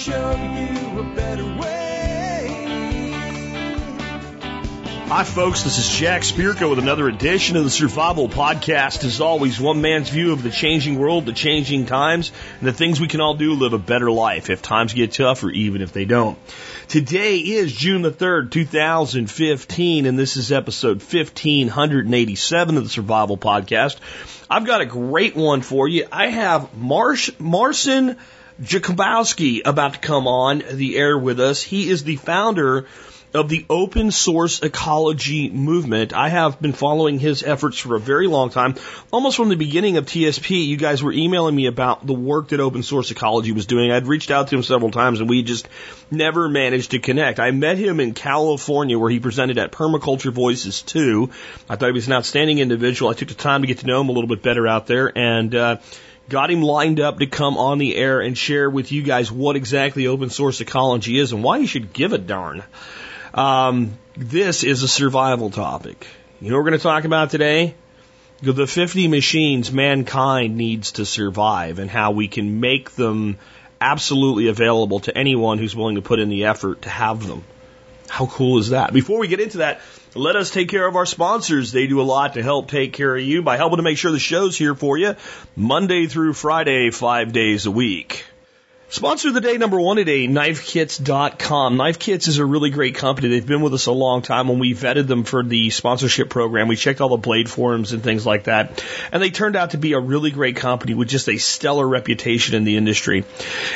show you a better way. Hi, folks. This is Jack Spirko with another edition of the Survival Podcast. As always, one man's view of the changing world, the changing times, and the things we can all do to live a better life if times get tough or even if they don't. Today is June the 3rd, 2015, and this is episode 1587 of the Survival Podcast. I've got a great one for you. I have Marsh, Marcin Jakubowski about to come on the air with us. He is the founder of the open source ecology movement. I have been following his efforts for a very long time. Almost from the beginning of TSP, you guys were emailing me about the work that open source ecology was doing. I'd reached out to him several times and we just never managed to connect. I met him in California where he presented at Permaculture Voices 2. I thought he was an outstanding individual. I took the time to get to know him a little bit better out there and, uh, got him lined up to come on the air and share with you guys what exactly open source ecology is and why you should give a darn. Um, this is a survival topic. You know what we're going to talk about today? The 50 machines mankind needs to survive and how we can make them absolutely available to anyone who's willing to put in the effort to have them. How cool is that? Before we get into that, let us take care of our sponsors. They do a lot to help take care of you by helping to make sure the show's here for you Monday through Friday, five days a week. Sponsor of the day number one today, knifekits.com. Knife Kits is a really great company. They've been with us a long time when we vetted them for the sponsorship program. We checked all the blade forums and things like that. And they turned out to be a really great company with just a stellar reputation in the industry.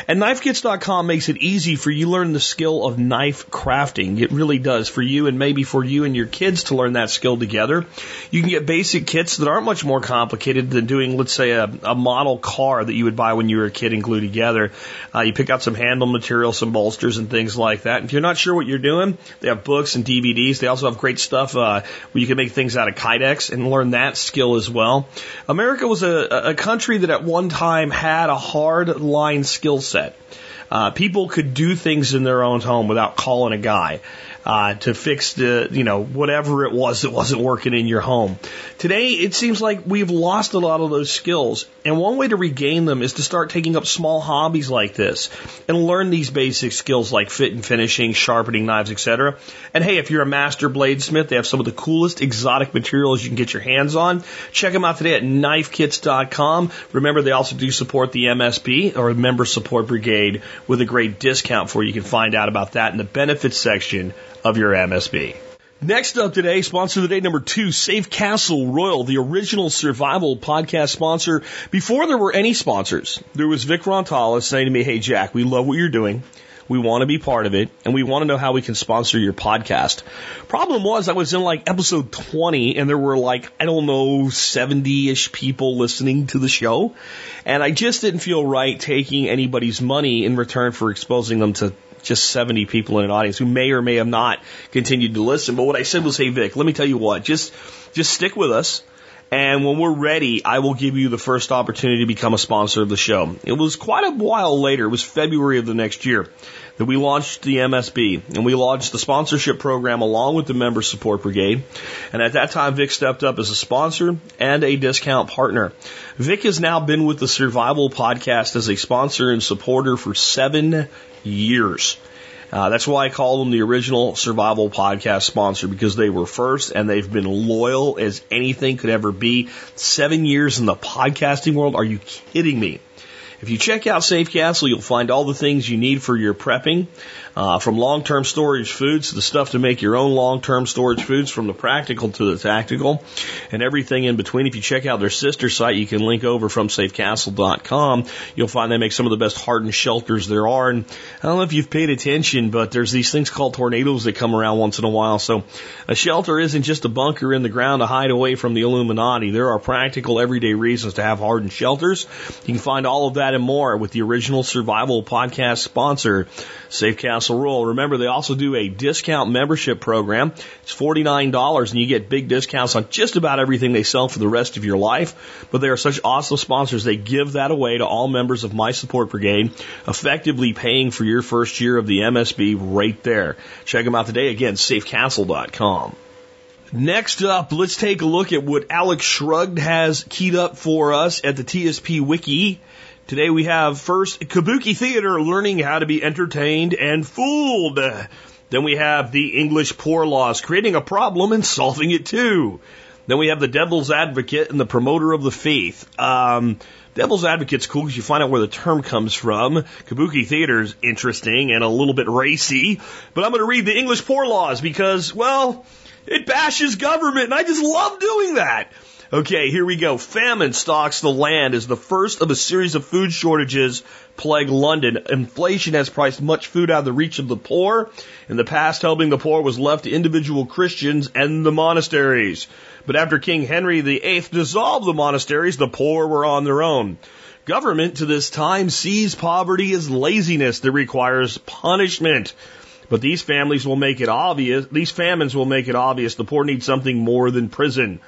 And knifekits.com makes it easy for you to learn the skill of knife crafting. It really does for you and maybe for you and your kids to learn that skill together. You can get basic kits that aren't much more complicated than doing, let's say, a, a model car that you would buy when you were a kid and glue together. Uh, you pick out some handle material, some bolsters and things like that. And If you're not sure what you're doing, they have books and DVDs. They also have great stuff uh, where you can make things out of kydex and learn that skill as well. America was a, a country that at one time had a hard line skill set. Uh, people could do things in their own home without calling a guy uh, to fix the, you know, whatever it was that wasn't working in your home. Today, it seems like we've lost a lot of those skills. And one way to regain them is to start taking up small hobbies like this and learn these basic skills like fit and finishing, sharpening knives, etc. And hey, if you're a master bladesmith, they have some of the coolest exotic materials you can get your hands on. Check them out today at knifekits.com. Remember, they also do support the MSB or Member Support Brigade with a great discount for you. You can find out about that in the benefits section of your MSB. Next up today, sponsor of the day number two, Safe Castle Royal, the original survival podcast sponsor. Before there were any sponsors, there was Vic Rontalis saying to me, Hey Jack, we love what you're doing. We want to be part of it and we want to know how we can sponsor your podcast. Problem was I was in like episode 20 and there were like, I don't know, 70 ish people listening to the show. And I just didn't feel right taking anybody's money in return for exposing them to just 70 people in an audience who may or may have not continued to listen. But what I said was, hey, Vic, let me tell you what, just, just stick with us. And when we're ready, I will give you the first opportunity to become a sponsor of the show. It was quite a while later. It was February of the next year that we launched the MSB and we launched the sponsorship program along with the member support brigade. And at that time, Vic stepped up as a sponsor and a discount partner. Vic has now been with the Survival Podcast as a sponsor and supporter for seven years. Uh, that's why I call them the original survival podcast sponsor because they were first and they've been loyal as anything could ever be. Seven years in the podcasting world. Are you kidding me? If you check out Safe Castle, you'll find all the things you need for your prepping, uh, from long-term storage foods to the stuff to make your own long-term storage foods, from the practical to the tactical, and everything in between. If you check out their sister site, you can link over from safecastle.com. You'll find they make some of the best hardened shelters there are. And I don't know if you've paid attention, but there's these things called tornadoes that come around once in a while. So a shelter isn't just a bunker in the ground to hide away from the Illuminati. There are practical everyday reasons to have hardened shelters. You can find all of that and more with the original survival podcast sponsor, Safe Castle Royal. Remember, they also do a discount membership program. It's $49 and you get big discounts on just about everything they sell for the rest of your life. But they are such awesome sponsors. They give that away to all members of my support brigade, effectively paying for your first year of the MSB right there. Check them out today. Again, safecastle.com. Next up, let's take a look at what Alex Shrugged has keyed up for us at the TSP Wiki. Today we have first Kabuki Theater learning how to be entertained and fooled. Then we have the English poor laws creating a problem and solving it too. Then we have the devil's advocate and the promoter of the faith. Um, devil's advocate's cool because you find out where the term comes from. Kabuki theater's interesting and a little bit racy. But I'm going to read the English poor laws because, well, it bashes government and I just love doing that. Okay, here we go. Famine stalks the land as the first of a series of food shortages plague London. Inflation has priced much food out of the reach of the poor. In the past, helping the poor was left to individual Christians and the monasteries. But after King Henry VIII dissolved the monasteries, the poor were on their own. Government to this time sees poverty as laziness that requires punishment. But these families will make it obvious, these famines will make it obvious the poor need something more than prison.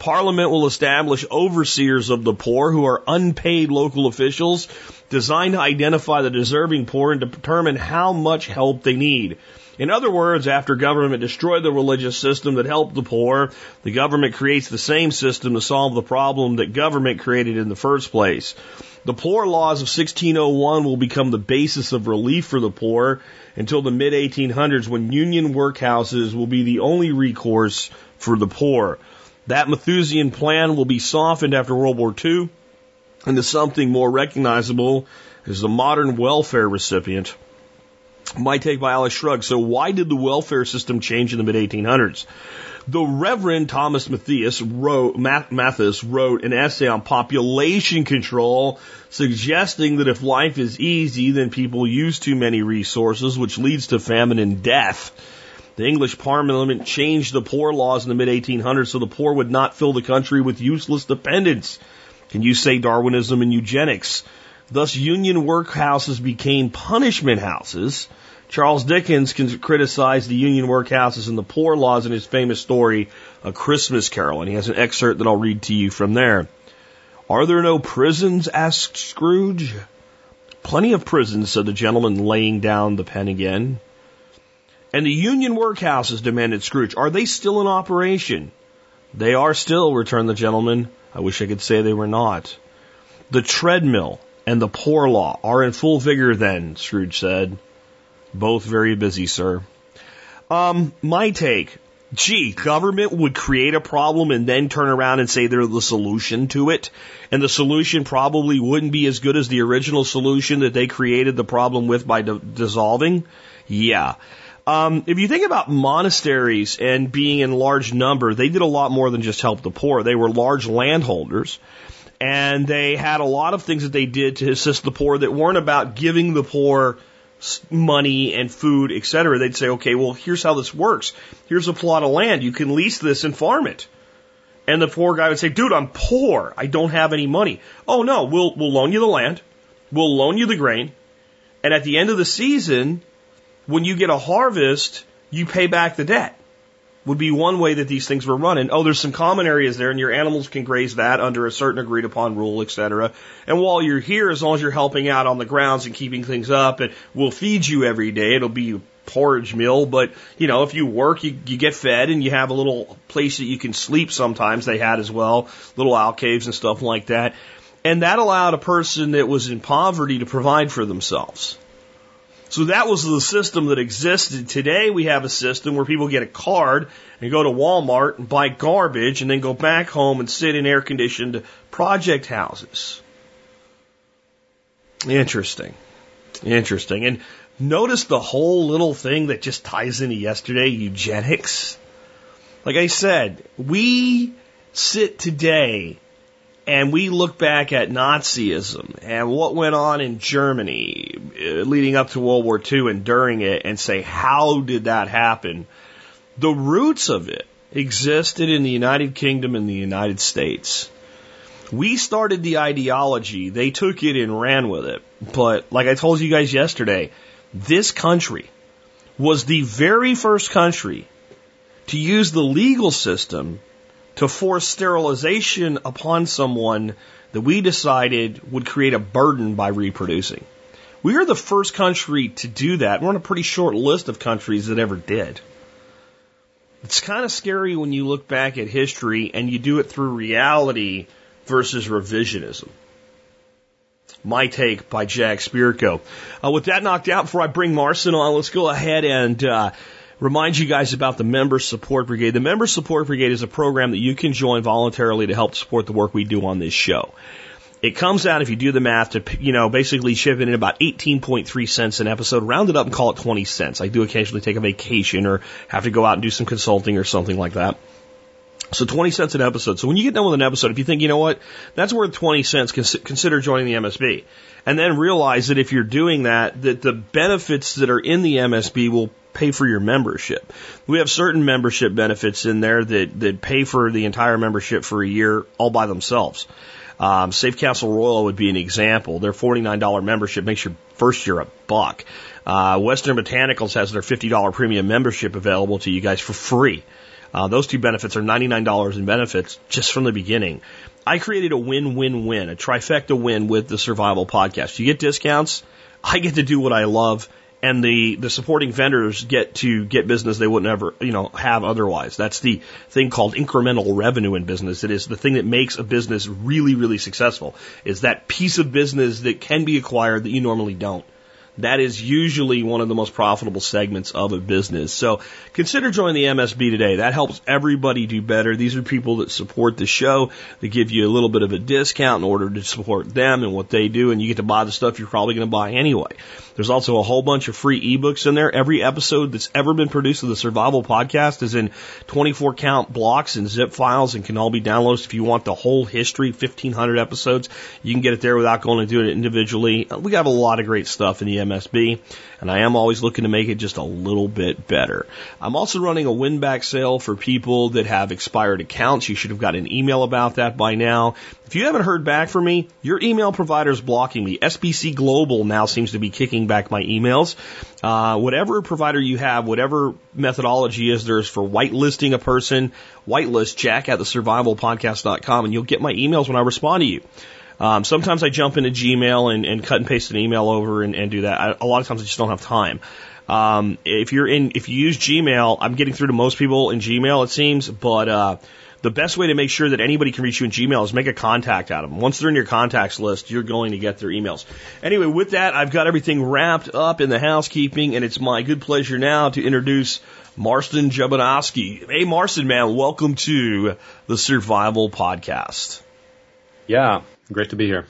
Parliament will establish overseers of the poor who are unpaid local officials designed to identify the deserving poor and to determine how much help they need. In other words, after government destroyed the religious system that helped the poor, the government creates the same system to solve the problem that government created in the first place. The poor laws of 1601 will become the basis of relief for the poor until the mid 1800s when union workhouses will be the only recourse for the poor. That Malthusian plan will be softened after World War II into something more recognizable as the modern welfare recipient. My take by Alex Shrugged. So why did the welfare system change in the mid 1800s? The Reverend Thomas Mathias wrote, Mathis wrote an essay on population control, suggesting that if life is easy, then people use too many resources, which leads to famine and death. The English Parliament changed the poor laws in the mid 1800s so the poor would not fill the country with useless dependents. Can you say Darwinism and eugenics? Thus, union workhouses became punishment houses. Charles Dickens criticized the union workhouses and the poor laws in his famous story, A Christmas Carol, and he has an excerpt that I'll read to you from there. Are there no prisons? asked Scrooge. Plenty of prisons, said the gentleman, laying down the pen again. And the union workhouses, demanded Scrooge, are they still in operation? They are still, returned the gentleman. I wish I could say they were not. The treadmill and the poor law are in full vigor then, Scrooge said. Both very busy, sir. Um, my take. Gee, government would create a problem and then turn around and say they're the solution to it. And the solution probably wouldn't be as good as the original solution that they created the problem with by dissolving. Yeah. Um, if you think about monasteries and being in large number, they did a lot more than just help the poor. They were large landholders and they had a lot of things that they did to assist the poor that weren't about giving the poor money and food, etc. They'd say, okay, well, here's how this works. Here's a plot of land. You can lease this and farm it. And the poor guy would say, dude, I'm poor. I don't have any money. Oh no, we'll, we'll loan you the land. We'll loan you the grain. And at the end of the season, when you get a harvest, you pay back the debt. Would be one way that these things were running. Oh, there's some common areas there, and your animals can graze that under a certain agreed upon rule, etc. And while you're here, as long as you're helping out on the grounds and keeping things up, and we'll feed you every day. It'll be porridge meal, but you know, if you work, you, you get fed, and you have a little place that you can sleep. Sometimes they had as well, little alcoves and stuff like that. And that allowed a person that was in poverty to provide for themselves. So that was the system that existed. Today we have a system where people get a card and go to Walmart and buy garbage and then go back home and sit in air conditioned project houses. Interesting. Interesting. And notice the whole little thing that just ties into yesterday, eugenics. Like I said, we sit today and we look back at Nazism and what went on in Germany uh, leading up to World War II and during it and say, how did that happen? The roots of it existed in the United Kingdom and the United States. We started the ideology, they took it and ran with it. But like I told you guys yesterday, this country was the very first country to use the legal system to force sterilization upon someone that we decided would create a burden by reproducing. We are the first country to do that. We're on a pretty short list of countries that ever did. It's kind of scary when you look back at history and you do it through reality versus revisionism. My Take by Jack Spirko. Uh, with that knocked out, before I bring Marcin on, let's go ahead and uh, remind you guys about the Member Support Brigade. The Member Support Brigade is a program that you can join voluntarily to help support the work we do on this show. It comes out, if you do the math, to, you know, basically shipping in about 18.3 cents an episode, round it up and call it 20 cents. I do occasionally take a vacation or have to go out and do some consulting or something like that. So 20 cents an episode. So when you get done with an episode, if you think, you know what, that's worth 20 cents, consider joining the MSB. And then realize that if you're doing that, that the benefits that are in the MSB will pay for your membership. We have certain membership benefits in there that, that pay for the entire membership for a year all by themselves. Um, Safe Castle Royal would be an example. Their $49 membership makes your first year a buck. Uh, Western Botanicals has their $50 premium membership available to you guys for free. Uh, those two benefits are $99 in benefits just from the beginning. I created a win-win-win, a trifecta win with the Survival Podcast. You get discounts, I get to do what I love, and the the supporting vendors get to get business they wouldn't ever you know have otherwise. That's the thing called incremental revenue in business. It is the thing that makes a business really really successful. Is that piece of business that can be acquired that you normally don't. That is usually one of the most profitable segments of a business. So consider joining the MSB today. That helps everybody do better. These are people that support the show. They give you a little bit of a discount in order to support them and what they do, and you get to buy the stuff you're probably going to buy anyway. There's also a whole bunch of free ebooks in there. Every episode that's ever been produced of the Survival Podcast is in 24 count blocks and zip files and can all be downloaded. If you want the whole history, 1500 episodes, you can get it there without going and doing it individually. We have a lot of great stuff in the MSB, and I am always looking to make it just a little bit better. I'm also running a win back sale for people that have expired accounts. You should have got an email about that by now. If you haven't heard back from me, your email provider is blocking me. SBC Global now seems to be kicking back my emails. Uh, whatever provider you have, whatever methodology is there's for whitelisting a person, whitelist jack at the survivalpodcast.com and you'll get my emails when I respond to you. Um, sometimes I jump into Gmail and, and cut and paste an email over and, and do that. I, a lot of times I just don't have time. Um, if you're in, if you use Gmail, I'm getting through to most people in Gmail, it seems, but, uh, the best way to make sure that anybody can reach you in Gmail is make a contact out of them. Once they're in your contacts list, you're going to get their emails. Anyway, with that, I've got everything wrapped up in the housekeeping, and it's my good pleasure now to introduce Marcin Jakubowski. Hey, Marcin, man, welcome to the Survival Podcast. Yeah, Great to be here.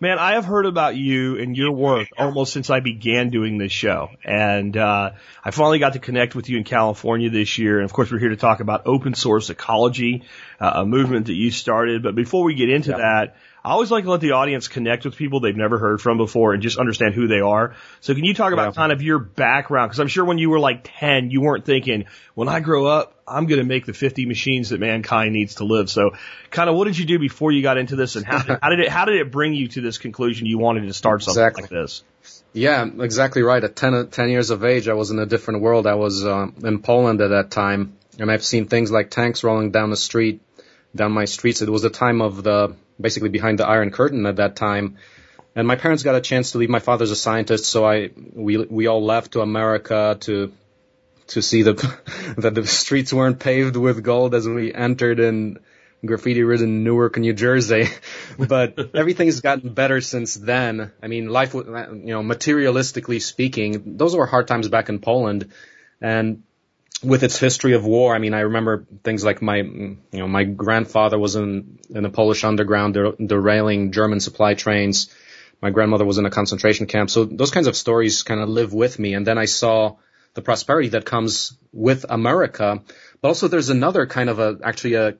Man, I have heard about you and your work almost since I began doing this show. And uh, I finally got to connect with you in California this year. And of course, we're here to talk about open source ecology, uh, a movement that you started. But before we get into yeah. that, I always like to let the audience connect with people they've never heard from before and just understand who they are. So can you talk about yeah. kind of your background? Because I'm sure when you were like 10, you weren't thinking, when I grow up, I'm going to make the 50 machines that mankind needs to live. So kind of what did you do before you got into this and how did, how did it, how did it bring you to this conclusion you wanted to start something exactly. like this? Yeah, exactly right. At 10, 10 years of age, I was in a different world. I was uh, in Poland at that time and I've seen things like tanks rolling down the street, down my streets. It was the time of the basically behind the Iron Curtain at that time. And my parents got a chance to leave. My father's a scientist, so I we we all left to America to to see the that the streets weren't paved with gold as we entered in graffiti-ridden Newark, New Jersey. but everything's gotten better since then. I mean, life, you know, materialistically speaking, those were hard times back in Poland, and with its history of war, I mean, I remember things like my, you know, my grandfather was in, in the Polish underground der- derailing German supply trains. My grandmother was in a concentration camp. So those kinds of stories kind of live with me. And then I saw the prosperity that comes with America. But also there's another kind of a, actually a,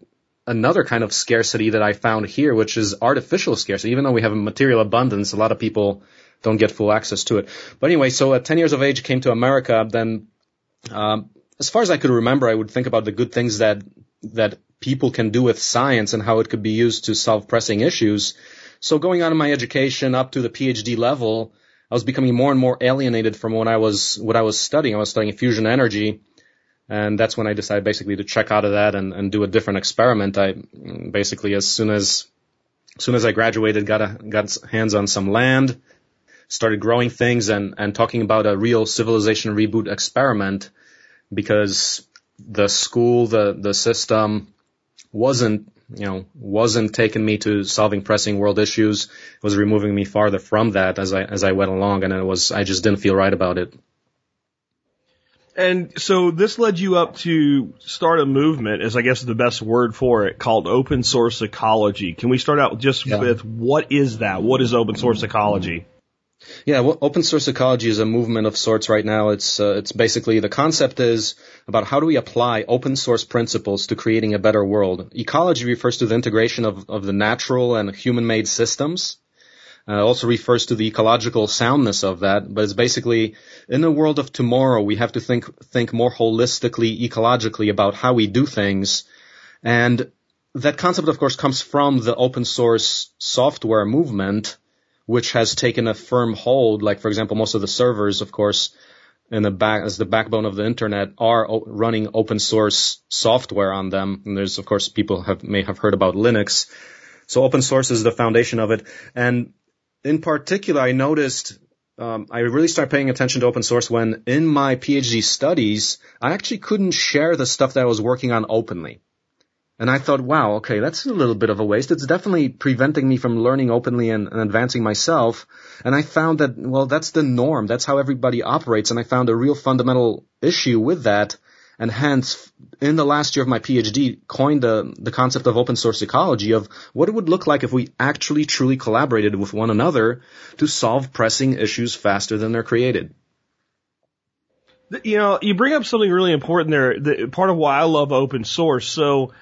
another kind of scarcity that I found here, which is artificial scarcity. Even though we have a material abundance, a lot of people don't get full access to it. But anyway, so at 10 years of age, came to America, then, um, as far as I could remember, I would think about the good things that that people can do with science and how it could be used to solve pressing issues. So going on in my education up to the PhD level, I was becoming more and more alienated from what I was what I was studying. I was studying fusion energy, and that's when I decided basically to check out of that and, and do a different experiment. I basically as soon as as soon as I graduated, got a got hands on some land, started growing things and and talking about a real civilization reboot experiment because the school, the, the system wasn't you know, wasn't taking me to solving pressing world issues. It was removing me farther from that as I, as I went along and it was, I just didn't feel right about it. And so this led you up to start a movement, as I guess the best word for it, called open source ecology. Can we start out just yeah. with what is that? What is open source ecology? Yeah, well, open source ecology is a movement of sorts right now. It's uh, it's basically the concept is about how do we apply open source principles to creating a better world. Ecology refers to the integration of of the natural and human made systems. Uh, also refers to the ecological soundness of that, but it's basically in a world of tomorrow we have to think think more holistically, ecologically about how we do things, and that concept, of course, comes from the open source software movement which has taken a firm hold. Like, for example, most of the servers, of course, in the back as the backbone of the internet are o- running open source software on them. And there's, of course, people have may have heard about Linux. So open source is the foundation of it. And in particular, I noticed um, I really started paying attention to open source when in my PhD studies, I actually couldn't share the stuff that I was working on openly. And I thought, wow, okay, that's a little bit of a waste. It's definitely preventing me from learning openly and, and, advancing myself. And I found that, well, that's the norm. That's how everybody operates. And I found a real fundamental issue with that. And hence, in the last year of my PhD, coined the, the concept of open source ecology of what it would look like if we actually truly collaborated with one another to solve pressing issues faster than they're created. You know, you bring up something really important there. The, part of why I love open source. So,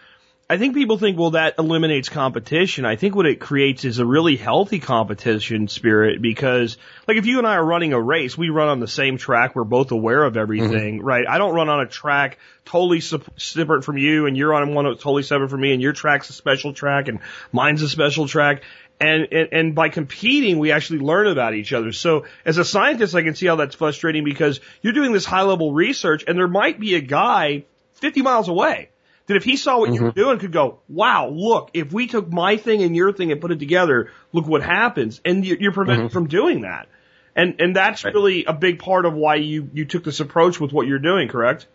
I think people think, well, that eliminates competition. I think what it creates is a really healthy competition spirit because, like, if you and I are running a race, we run on the same track. We're both aware of everything, mm-hmm. right? I don't run on a track totally separate from you and you're on one totally separate from me and your track's a special track and mine's a special track. And, and, and by competing, we actually learn about each other. So as a scientist, I can see how that's frustrating because you're doing this high level research and there might be a guy 50 miles away that if he saw what mm-hmm. you were mm-hmm. doing could go, wow, look, if we took my thing and your thing and put it together, look what happens. And you're prevented mm-hmm. from doing that. And, and that's right. really a big part of why you, you took this approach with what you're doing, correct?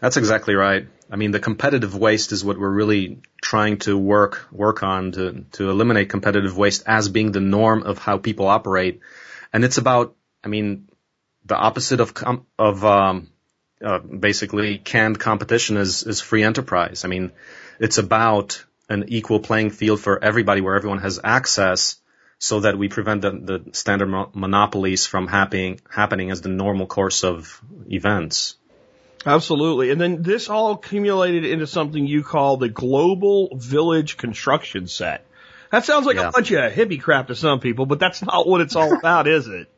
That's exactly right. I mean, the competitive waste is what we're really trying to work, work on to, to eliminate competitive waste as being the norm of how people operate. And it's about, I mean, the opposite of, of, um, uh, basically canned competition is, is free enterprise. I mean, it's about an equal playing field for everybody where everyone has access so that we prevent the, the standard mo- monopolies from happening, happening as the normal course of events. Absolutely. And then this all accumulated into something you call the Global Village Construction Set. That sounds like yeah. a bunch of hippie crap to some people, but that's not what it's all about, is it?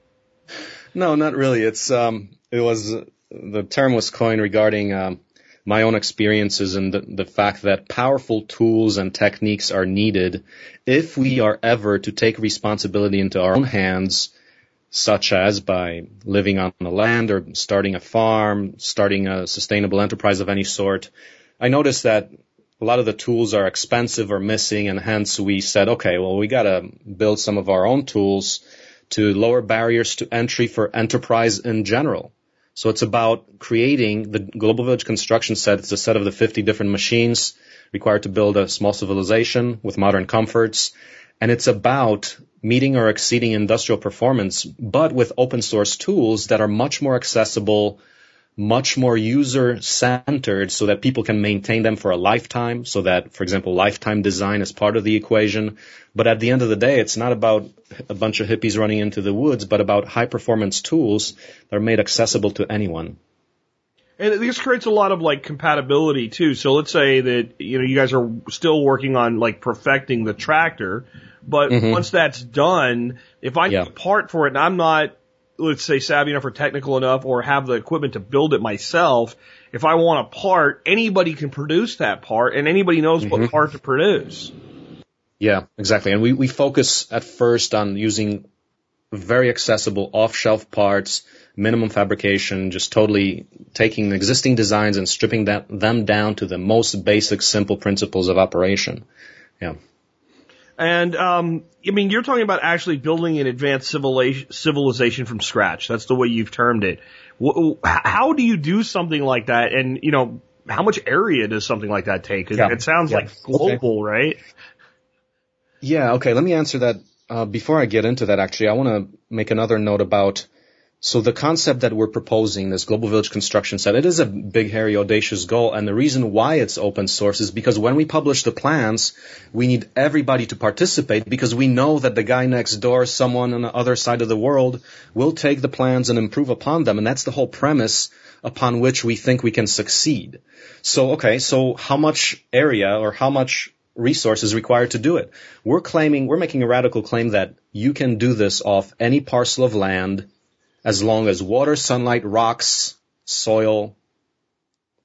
No, not really. It's um, it was the term was coined regarding um, my own experiences and the, the, fact that powerful tools and techniques are needed if we are ever to take responsibility into our own hands, such as by living on the land or starting a farm, starting a sustainable enterprise of any sort. I noticed that a lot of the tools are expensive or missing, and hence we said, okay, well, we got to build some of our own tools to lower barriers to entry for enterprise in general. So it's about creating the global village construction set. It's a set of the 50 different machines required to build a small civilization with modern comforts. And it's about meeting or exceeding industrial performance, but with open source tools that are much more accessible much more user centered so that people can maintain them for a lifetime. So that, for example, lifetime design is part of the equation. But at the end of the day, it's not about a bunch of hippies running into the woods, but about high performance tools that are made accessible to anyone. And this creates a lot of like compatibility too. So let's say that, you know, you guys are still working on like perfecting the tractor, but mm-hmm. once that's done, if I yeah. need a part for it and I'm not let's say savvy enough or technical enough or have the equipment to build it myself, if I want a part, anybody can produce that part and anybody knows mm-hmm. what part to produce. Yeah, exactly. And we, we focus at first on using very accessible off-shelf parts, minimum fabrication, just totally taking existing designs and stripping that, them down to the most basic, simple principles of operation. Yeah. And um, I mean, you're talking about actually building an advanced civilization from scratch. That's the way you've termed it. How do you do something like that? And you know, how much area does something like that take? It, Yeah. it sounds Yeah. like global, right? Yeah, okay, let me answer that. Uh, before I get into that, actually, I want to make another note about so the concept that we're proposing, this global village construction set, it is a big, hairy, audacious goal, and the reason why it's open source is because when we publish the plans, we need everybody to participate because we know that the guy next door, someone on the other side of the world, will take the plans and improve upon them, and that's the whole premise upon which we think we can succeed. So, okay, so how much area or how much resources required to do it? We're claiming, we're making a radical claim that you can do this off any parcel of land as long as water, sunlight, rocks, soil,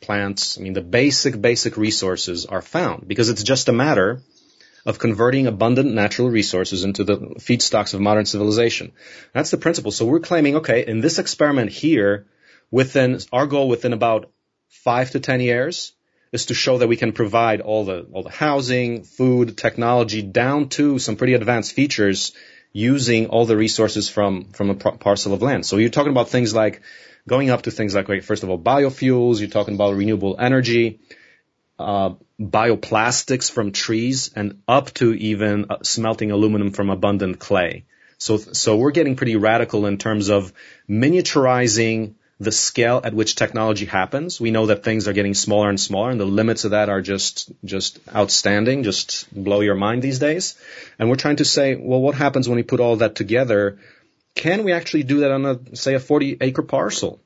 plants, I mean, the basic, basic resources are found because it's just a matter of converting abundant natural resources into the feedstocks of modern civilization. That's the principle. So we're claiming, okay, in this experiment here, within our goal within about five to ten years is to show that we can provide all the all the housing, food, technology down to some pretty advanced features using all the resources from from a par- parcel of land. So you're talking about things like going up to things like, first of all, biofuels. You're talking about renewable energy, uh, bioplastics from trees, and up to even uh, smelting aluminum from abundant clay. So so we're getting pretty radical in terms of miniaturizing the scale at which technology happens. We know that things are getting smaller and smaller, and the limits of that are just just outstanding, just blow your mind these days. And we're trying to say, well, what happens when we put all that together? Can we actually do that on a say a 40 acre parcel?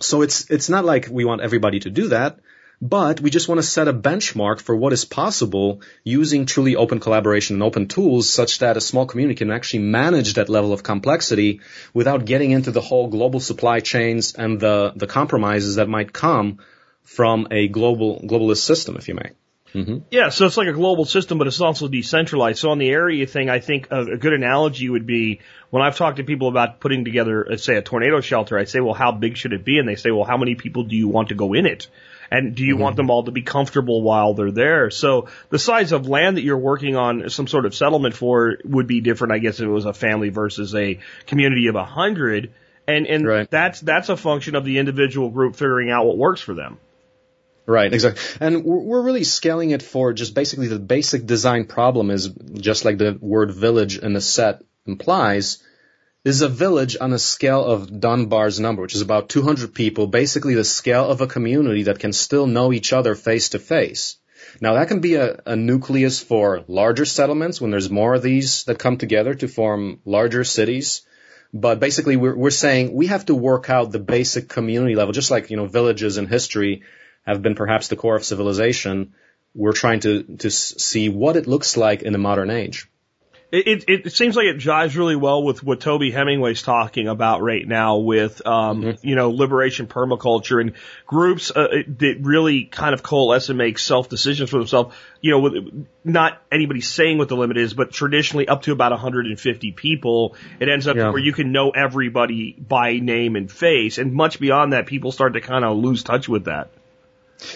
So it's it's not like we want everybody to do that, but we just want to set a benchmark for what is possible using truly open collaboration and open tools such that a small community can actually manage that level of complexity without getting into the whole global supply chains and the, the compromises that might come from a global globalist system, if you may. Mm-hmm. Yeah, so it's like a global system, but it's also decentralized. So on the area thing, I think a, a good analogy would be when I've talked to people about putting together, uh, say, a tornado shelter, I say, well, how big should it be? And they say, well, how many people do you want to go in it? And do you want mm-hmm. them all to be comfortable while they're there? So the size of land that you're working on some sort of settlement for would be different, I guess, if it was a family versus a community of a hundred. And, and Right. that's, that's a function of the individual group figuring out what works for them. Right, exactly. And we're, we're really scaling it for just basically the basic design problem is just like the word village in the set implies, is a village on a scale of Dunbar's number, which is about 200 people, basically the scale of a community that can still know each other face to face. Now that can be a, a nucleus for larger settlements when there's more of these that come together to form larger cities. But basically we're, we're saying we have to work out the basic community level, just like, you know, villages in history have been perhaps the core of civilization. We're trying to, to see what it looks like in the modern age. It, it, it seems like it jives really well with what Toby Hemenway's talking about right now with, um, you know, liberation permaculture and groups uh, that really kind of coalesce and make self decisions for themselves. You know, with not anybody saying what the limit is, but traditionally up to about 150 people, it ends up Yeah. where you can know everybody by name and face. And much beyond that, people start to kind of lose touch with that.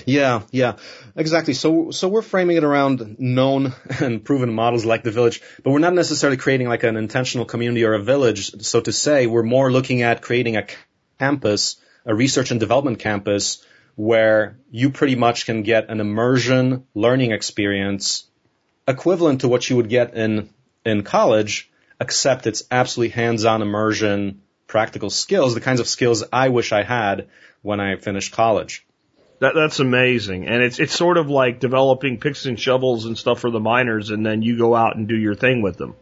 Yeah, yeah, exactly. So, so we're framing it around known and proven models like the village, but we're not necessarily creating like an intentional community or a village, so to say. We're more looking at creating a campus, a research and development campus, where you pretty much can get an immersion learning experience equivalent to what you would get in in college, except it's absolutely hands-on immersion, practical skills, the kinds of skills I wish I had when I finished college. That, that's amazing. And it's, it's sort of like developing picks and shovels and stuff for the miners and then you go out and do your thing with them.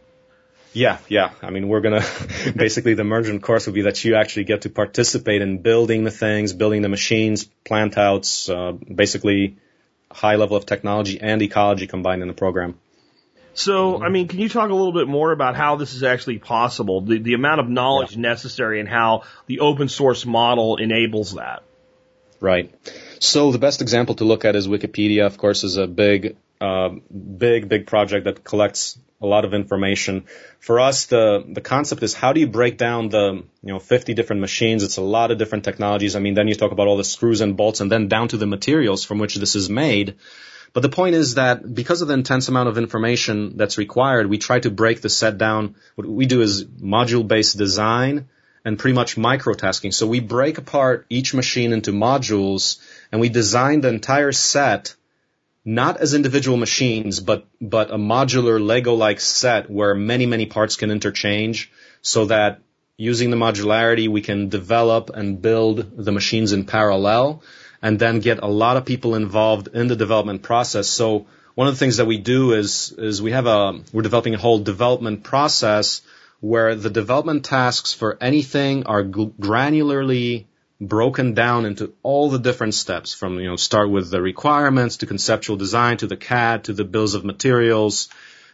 Yeah, yeah. I mean, we're gonna basically the immersion course will be that you actually get to participate in building the things, building the machines, plant outs, uh, basically high level of technology and ecology combined in the program. So, I mean, can you talk a little bit more about how this is actually possible? The, the amount of knowledge necessary and how the open source model enables that. Right. So the best example to look at is Wikipedia. Of course, is a big, uh, big, big project that collects a lot of information. For us, the the concept is how do you break down the you know 50 different machines? It's a lot of different technologies. I mean, then you talk about all the screws and bolts, and then down to the materials from which this is made. But the point is that because of the intense amount of information that's required, we try to break the set down. What we do is module-based design and pretty much microtasking. So we break apart each machine into modules and we design the entire set not as individual machines, but, but a modular Lego-like set where many, many parts can interchange so that using the modularity, we can develop and build the machines in parallel and then get a lot of people involved in the development process. So one of the things that we do is, is we have a, we're developing a whole development process where the development tasks for anything are granularly broken down into all the different steps from, you know, start with the requirements to conceptual design to the CAD to the bills of materials,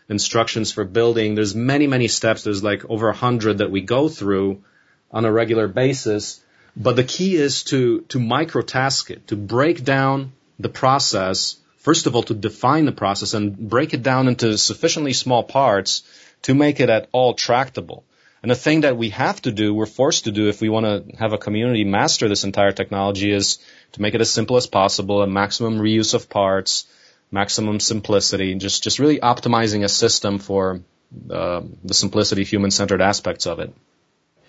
instructions for building. There's many, many steps. There's like over a hundred that we go through on a regular basis. But the key is to, to microtask it, to break down the process. First of all, to define the process and break it down into sufficiently small parts to make it at all tractable. And the thing that we have to do, we're forced to do if we want to have a community master this entire technology is to make it as simple as possible, a maximum reuse of parts, maximum simplicity, just, just really optimizing a system for uh, the simplicity, human-centered aspects of it.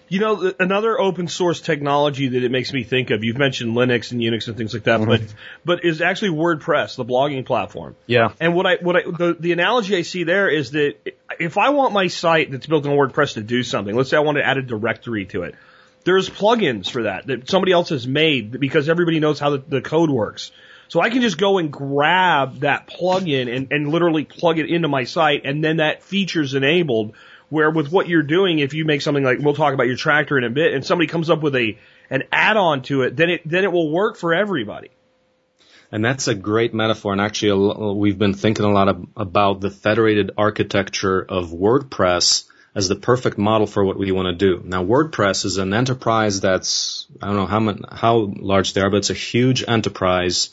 You know, another open source technology that it makes me think of, you've mentioned Linux and Unix and things like that, mm-hmm. but, but is actually WordPress, the blogging platform. Yeah. And what I, what I, the, the analogy I see there is that if I want my site that's built on WordPress to do something, let's say I want to add a directory to it, there's plugins for that that somebody else has made because everybody knows how the, the code works. So I can just go and grab that plugin and, and literally plug it into my site and then that feature's enabled where with what you're doing, if you make something like we'll talk about your tractor in a bit, and somebody comes up with a an add-on to it, then it then it will work for everybody. And that's a great metaphor. And actually, we've been thinking a lot of, about the federated architecture of WordPress as the perfect model for what we want to do. Now, WordPress is an enterprise that's I don't know how much, how large they are, but it's a huge enterprise,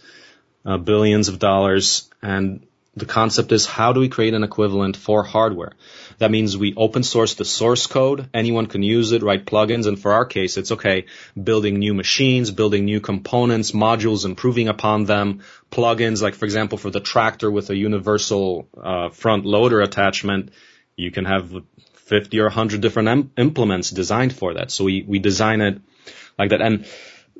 uh, billions of dollars, and the concept is how do we create an equivalent for hardware? That means we open source the source code. Anyone can use it, write plugins. And for our case, it's okay, building new machines, building new components, modules, improving upon them, plugins, like for example, for the tractor with a universal uh, front loader attachment, you can have 50 or 100 different em- implements designed for that. So we, we design it like that. And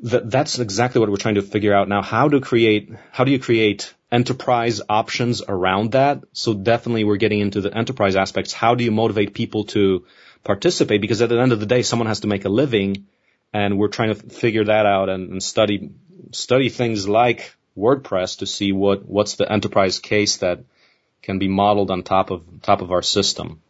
th- that's exactly what we're trying to figure out now. How to create, how do you create enterprise options around that. So definitely we're getting into the enterprise aspects. How do you motivate people to participate? Because at the end of the day, someone has to make a living and we're trying to figure that out and, and study, study things like WordPress to see what, what's the enterprise case that can be modeled on top of, top of our system.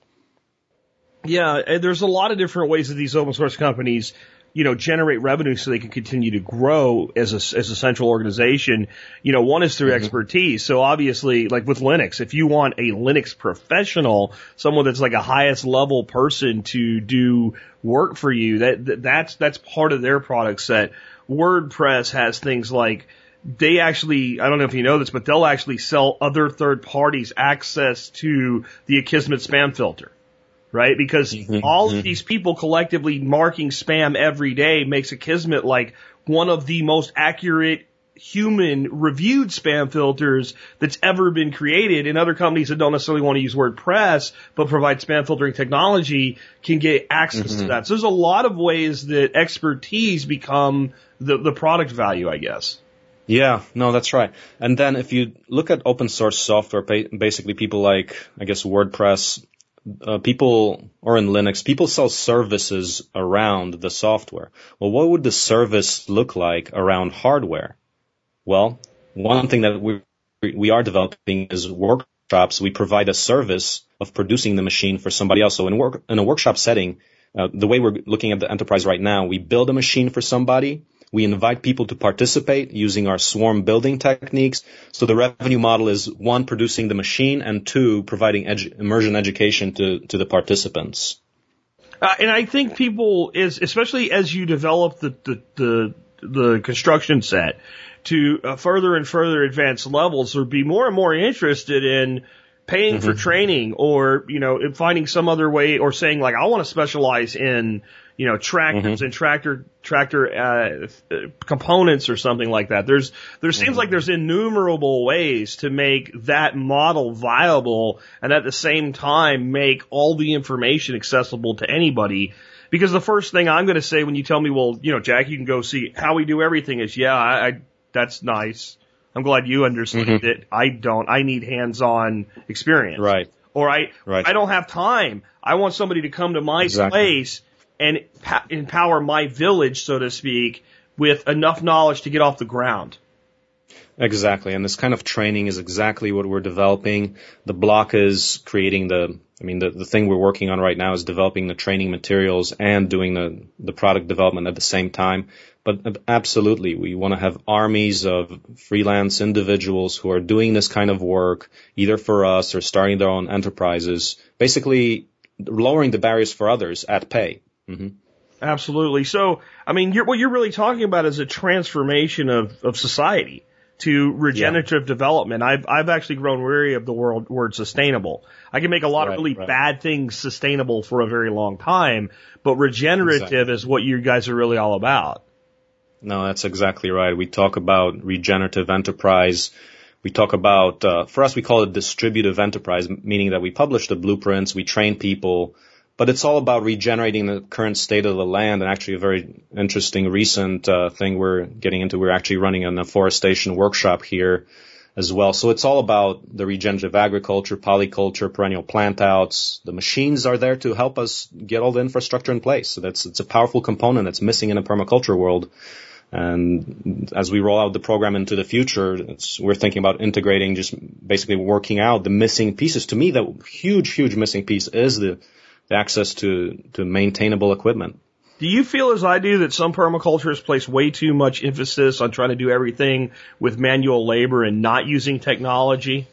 Yeah, there's a lot of different ways that these open source companies you know, generate revenue so they can continue to grow as a, as a central organization. You know, one is through mm-hmm. expertise. So obviously, like with Linux, if you want a Linux professional, someone that's like a highest level person to do work for you, that, that's, that's part of their product set. WordPress has things like, they actually, I don't know if you know this, but they'll actually sell other third parties access to the Akismet spam filter right? Because mm-hmm. all of mm-hmm. these people collectively marking spam every day makes Akismet like one of the most accurate human reviewed spam filters that's ever been created and other companies that don't necessarily want to use WordPress but provide spam filtering technology can get access mm-hmm. to that. So there's a lot of ways that expertise become the, the product value, I guess. Yeah, no, that's right. And then if you look at open source software, basically people like, I guess, WordPress, uh, people, or in Linux, people sell services around the software. Well, what would the service look like around hardware? Well, one thing that we, we are developing is workshops. We provide a service of producing the machine for somebody else. So in work, in a workshop setting, uh, the way we're looking at the enterprise right now, we build a machine for somebody we invite people to participate using our swarm building techniques. So the revenue model is one, producing the machine and two, providing edu- immersion education to, to the participants. Uh, and I think people is, especially as you develop the, the, the, the construction set to uh, further and further advanced levels, or be more and more interested in paying mm-hmm. for training or, you know, finding some other way or saying like, I want to specialize in, you know, tractors mm-hmm. and tractor tractor uh, components or something like that. There's there seems mm-hmm. like there's innumerable ways to make that model viable and at the same time make all the information accessible to anybody. Because the first thing I'm going to say when you tell me, well, you know, Jack, you can go see how we do everything is, yeah, I, I that's nice. I'm glad you understand Mhm. it. I don't. I need hands-on experience. Right. Or I, Right. I don't have time. I want somebody to come to my Exactly. place and empower my village, so to speak, with enough knowledge to get off the ground. Exactly. And this kind of training is exactly what we're developing. The block is creating the, I mean, the, the thing we're working on right now is developing the training materials and doing the, the product development at the same time. But absolutely, we want to have armies of freelance individuals who are doing this kind of work, either for us or starting their own enterprises, basically lowering the barriers for others at pay. Hmm Absolutely. So, I mean, you're, what you're really talking about is a transformation of, of society to regenerative development. I've, I've actually grown weary of the word, word sustainable. I can make a lot Right, of really right. bad things sustainable for a very long time, but regenerative Exactly. is what you guys are really all about. No, that's exactly right. We talk about regenerative enterprise. We talk about, uh, for us, we call it distributive enterprise, meaning that we publish the blueprints, we train people, but it's all about regenerating the current state of the land. And actually, a very interesting recent uh, thing we're getting into. We're actually running an afforestation workshop here as well. So it's all about the regenerative agriculture, polyculture, perennial plant outs. The machines are there to help us get all the infrastructure in place. So that's it's a powerful component that's missing in a permaculture world. And as we roll out the program into the future, it's, we're thinking about integrating, just basically working out the missing pieces. To me, the huge, huge missing piece is the, the access to, to maintainable equipment. Do you feel as I do that some permaculturists place way too much emphasis on trying to do everything with manual labor and not using technology?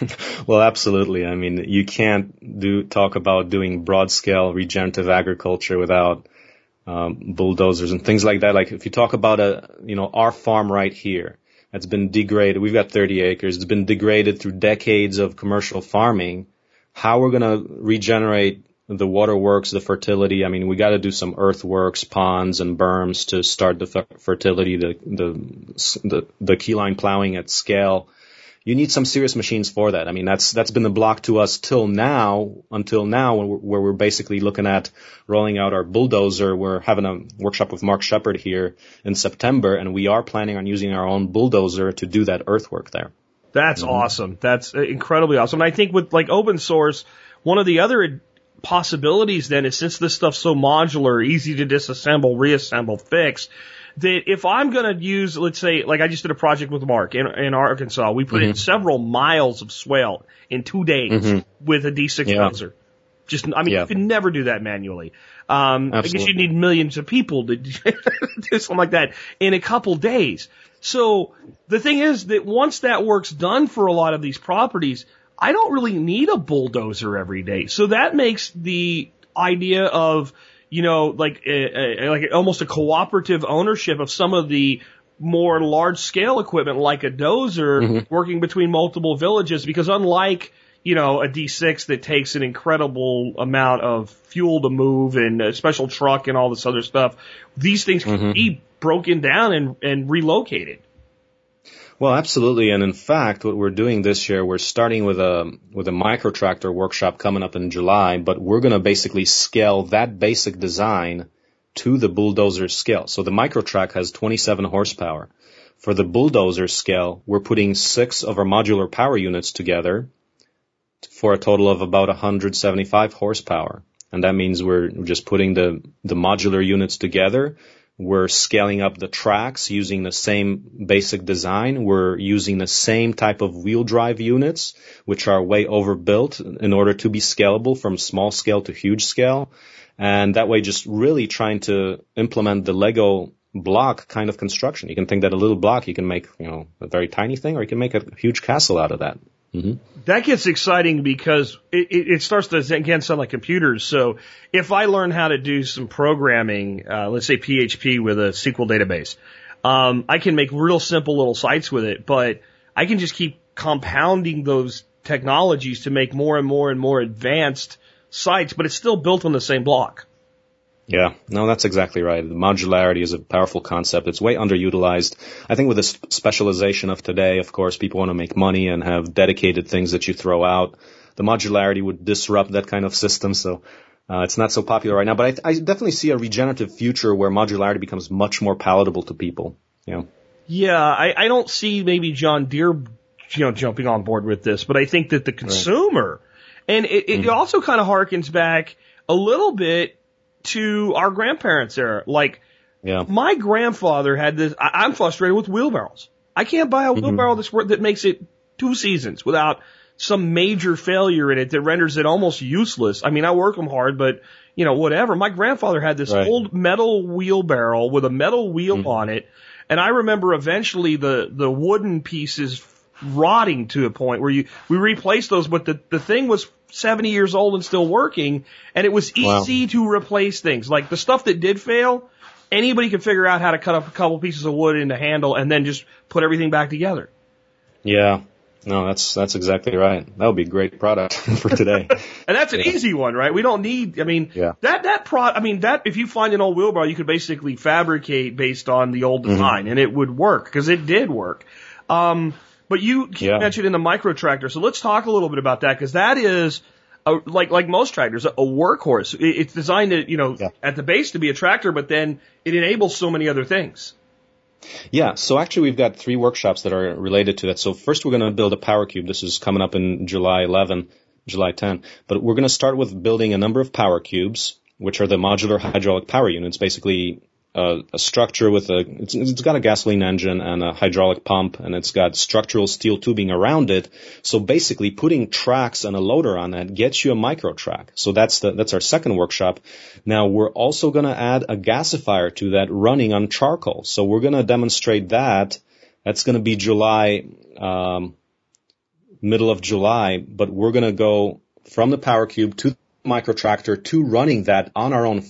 Well, absolutely. I mean, you can't do talk about doing broad scale regenerative agriculture without um, bulldozers and things like that. Like if you talk about a, you know, our farm right here that's been degraded. We've got 30 acres. It's been degraded through decades of commercial farming. How we're going to regenerate the waterworks, the fertility. I mean, we got to do some earthworks, ponds and berms to start the fer- fertility, the, the, the, the keyline plowing at scale you need some serious machines for that. I mean, that's that's been the block to us till now, until now, where we're basically looking at rolling out our bulldozer. We're having a workshop with Mark Shepard here in September, and we are planning on using our own bulldozer to do that earthwork there. That's awesome. That's uh, incredibly awesome. And I think with like open source, one of the other possibilities then is since this stuff's so modular, easy to disassemble, reassemble, fix, that if I'm going to use, let's say, like I just did a project with Mark in, in Arkansas, we put in several miles of swale in two days with a D6 Yeah. Just, I mean, Yeah. you can never do that manually. Um, I guess you Absolutely. need millions of people to do something like that in a couple days. So the thing is that once that work's done for a lot of these properties, I don't really need a bulldozer every day. So that makes the idea of, you know, like a, a, like almost a cooperative ownership of some of the more large scale equipment like a dozer mm-hmm. working between multiple villages because unlike you know, a D6 that takes an incredible amount of fuel to move and a special truck and all this other stuff. These things can mm-hmm. be broken down and, and relocated. Well, absolutely. And in fact, what we're doing this year, we're starting with a with a micro tractor workshop coming up in July, but we're going to basically scale that basic design to the bulldozer scale. So the micro track has 27 horsepower. For the bulldozer scale, we're putting six of our modular power units together for a total of about 175 horsepower. And that means we're just putting the, the modular units together. We're scaling up the tracks using the same basic design. We're using the same type of wheel drive units, which are way overbuilt in order to be scalable from small scale to huge scale. And that way just really trying to implement the Lego block kind of construction. You can think that a little block, you can make, you know, a very tiny thing or you can make a huge castle out of that. That gets exciting because it, it, it starts to again sound like computers. So if I learn how to do some programming, uh, let's say PHP with a SQL database, um, I can make real simple little sites with it, but I can just keep compounding those technologies to make more and more and more advanced sites, but it's still built on the same block. Yeah, no, that's exactly right. The modularity is a powerful concept. It's way underutilized. I think with the specialization of today, of course, people want to make money and have dedicated things that you throw out. The modularity would disrupt that kind of system. So Uh, it's not so popular right now, but I, I definitely see a regenerative future where modularity becomes much more palatable to people. You know. Yeah, I, I don't see maybe John Deere, you know, jumping on board with this, but I think that the consumer, right. and it, it mm-hmm. also kind of harkens back a little bit to our grandparents' era. Like, yeah. my grandfather had this. I, I'm frustrated with wheelbarrows. I can't buy a mm-hmm. wheelbarrow mm-hmm. that makes it two seasons without some major failure in it that renders it almost useless. I mean, I work them hard, but you know, whatever. My grandfather had this right. old metal wheelbarrow with a metal wheel mm. on it. And I remember eventually the, the wooden pieces rotting to a point where you, we replaced those, but the, the thing was 70 years old and still working. And it was easy wow. to replace things. Like the stuff that did fail, anybody could figure out how to cut up a couple pieces of wood in the handle and then just put everything back together. Yeah. No, that's that's exactly right. That would be a great product for today. and that's an yeah. easy one, right? We don't need. I mean, yeah. that that pro. I mean, that if you find an old wheelbarrow, you could basically fabricate based on the old mm-hmm. design, mm-hmm. and it would work because it did work. Um, but you yeah. mentioned in the micro tractor, so let's talk a little bit about that because that is. A, like like most tractors, a workhorse. It's designed to, you know, yeah. at the base to be a tractor, but then it enables so many other things. Yeah, so actually we've got three workshops that are related to that. So first we're going to build a power cube. This is coming up in July 11, July 10. But we're going to start with building a number of power cubes, which are the modular hydraulic power units, basically a, a structure with a it's, it's got a gasoline engine and a hydraulic pump and it's got structural steel tubing around it. So basically putting tracks and a loader on that gets you a micro track. So that's the that's our second workshop. Now we're also going to add a gasifier to that running on charcoal. So we're going to demonstrate that. That's going to be July um, middle of July, but we're going to go from the power cube to micro tractor to running that on our own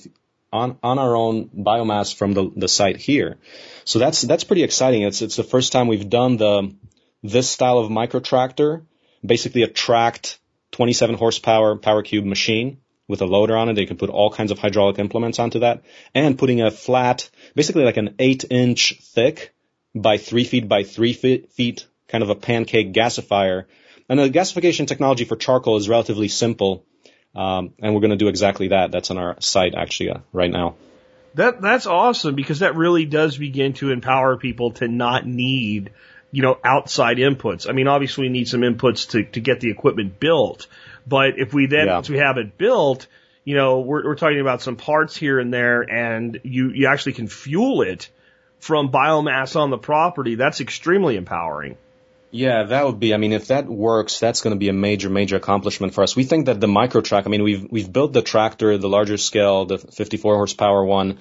on, on our own biomass from the, the site here. So that's, that's pretty exciting. It's, it's the first time we've done the, this style of micro tractor, basically a tracked 27 horsepower power cube machine with a loader on it. They can put all kinds of hydraulic implements onto that and putting a flat, basically like an eight inch thick by three feet by three feet, kind of a pancake gasifier. And the gasification technology for charcoal is relatively simple. Um, and we're going to do exactly that. That's on our site actually uh, right now. That that's awesome because that really does begin to empower people to not need, you know, outside inputs. I mean, obviously we need some inputs to to get the equipment built, but if we then yeah. once we have it built, you know, we're we're talking about some parts here and there, and you you actually can fuel it from biomass on the property. That's extremely empowering. Yeah, that would be. I mean, if that works, that's going to be a major, major accomplishment for us. We think that the micro track. I mean, we've we've built the tractor, the larger scale, the 54 horsepower one,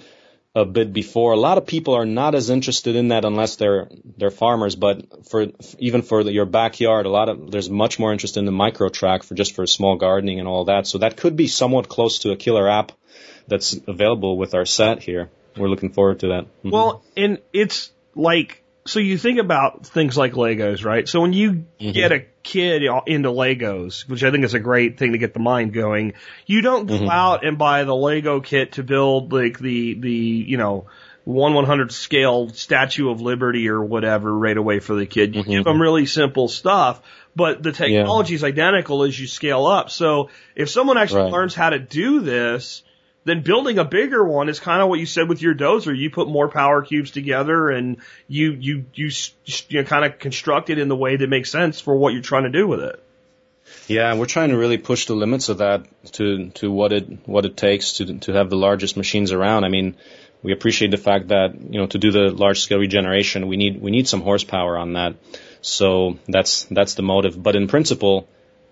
a bit before. A lot of people are not as interested in that unless they're they're farmers. But for even for the, your backyard, a lot of there's much more interest in the micro track for just for small gardening and all that. So that could be somewhat close to a killer app that's available with our set here. We're looking forward to that. Mm-hmm. Well, and it's like so you think about things like Legos, right? So when you mm-hmm. get a kid into Legos, which I think is a great thing to get the mind going, you don't go mm-hmm. out and buy the Lego kit to build like the, the, you know, one one hundred scale Statue of Liberty or whatever right away for the kid. You mm-hmm. give them really simple stuff, but the technology is identical as you scale up. So if someone actually right. learns how to do this, then building a bigger one is kind of what you said with your dozer. You put more power cubes together and you, you, you, you kind of construct it in the way that makes sense for what you're trying to do with it. Yeah, we're trying to really push the limits of that to, to what it, what it takes to, to have the largest machines around. I mean, we appreciate the fact that, you know, to do the large scale regeneration, we need, we need some horsepower on that. So that's, that's the motive. But in principle,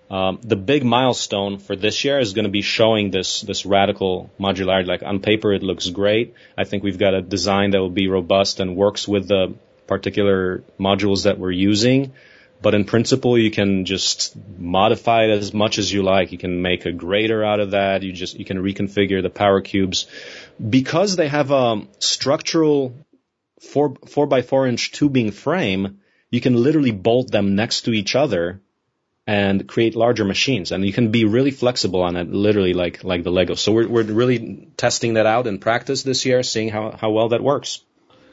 um, the big milestone for this year is going to be showing this this radical modularity. Like on paper, it looks great. I think we've got a design that will be robust and works with the particular modules that we're using. But in principle, you can just modify it as much as you like. You can make a grader out of that. You just you can reconfigure the power cubes because they have a structural four four by four inch tubing frame. You can literally bolt them next to each other and create larger machines. And you can be really flexible on it, literally like, like the Lego. So we're, we're really testing that out in practice this year, seeing how, how well that works.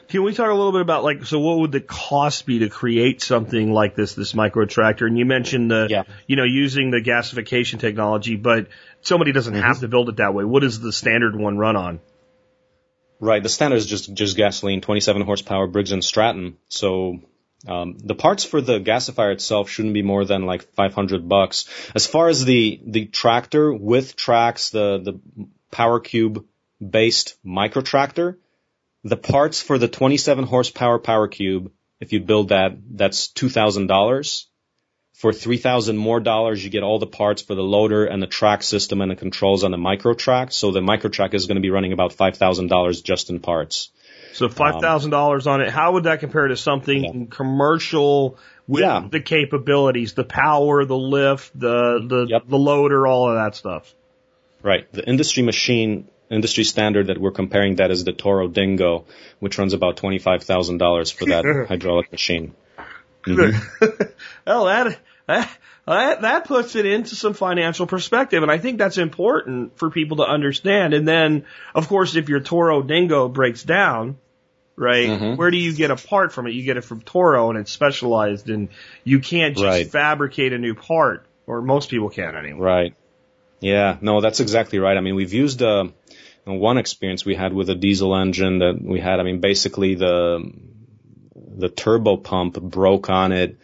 Can we talk a little bit about like so what would the cost be to create something like this this micro tractor? And you mentioned the Yeah. you know using the gasification technology, but somebody doesn't have mm-hmm. to build it that way. What does the standard one run on? Right. The standard is just just gasoline, 27 horsepower, Briggs and Stratton. So um, the parts for the gasifier itself shouldn't be more than like 500 bucks. As far as the the tractor with tracks, the the Power Cube based micro tractor, the parts for the 27 horsepower Power Cube, if you build that, that's two thousand dollars. For three thousand more dollars, you get all the parts for the loader and the track system and the controls on the micro track. So the micro track is going to be running about five thousand dollars just in parts. So um, five thousand dollars on it. How would that compare to something commercial with Yeah. the capabilities, the power, the lift, the the Yep. the loader, all of that stuff? Right. The industry machine, industry standard that we're comparing that is the Toro Dingo, which runs about twenty five thousand dollars for that hydraulic machine. Mm-hmm. Well, that, that that that puts it into some financial perspective, and I think that's important for people to understand. And then, of course, if your Toro Dingo breaks down, right, Mhm. where do you get a part from it? You get it from Toro, and it's specialized, and you can't just Right. fabricate a new part, or most people can't anyway. Right. Yeah. No, that's exactly right. I mean, we've used uh, one experience we had with a diesel engine that we had. I mean, basically the the turbo pump broke on it,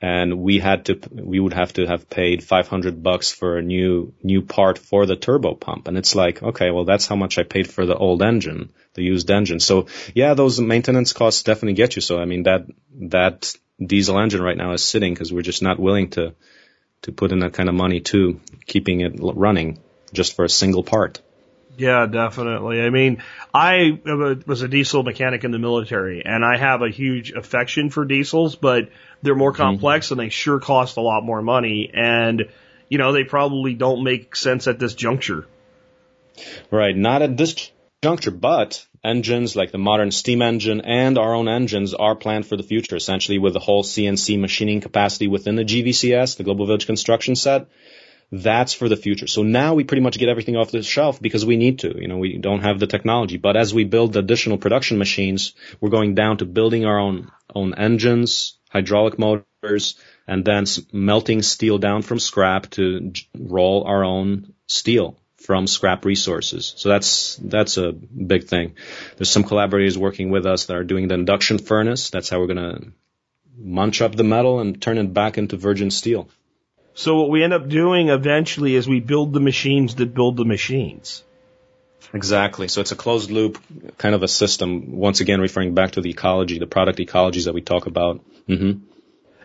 and we had to we would have to have paid 500 bucks for a new new part for the turbo pump. And it's like, okay, well, that's how much I paid for the old engine, the used engine. So yeah, those maintenance costs definitely get you. So I mean, that that diesel engine right now is sitting because we're just not willing to to put in that kind of money to keeping it running just for a single part. Yeah, definitely. I mean, I was a diesel mechanic in the military, and I have a huge affection for diesels, but they're more mm-hmm. complex and they sure cost a lot more money. And, you know, they probably don't make sense at this juncture. Right, not at this juncture, but engines like the modern steam engine and our own engines are planned for the future, essentially with the whole CNC machining capacity within the GVCS, the Global Village Construction Set. That's for the future. So now we pretty much get everything off the shelf because we need to. You know, we don't have the technology. But as we build additional production machines, we're going down to building our own own engines, hydraulic motors, and then melting steel down from scrap to roll our own steel from scrap resources. So that's that's a big thing. There's some collaborators working with us that are doing the induction furnace. That's how we're to munch up the metal and turn it back into virgin steel. So what we end up doing eventually is we build the machines that build the machines. Exactly. So it's a closed loop kind of a system. Once again, referring back to the ecology, the product ecologies that we talk about. hmm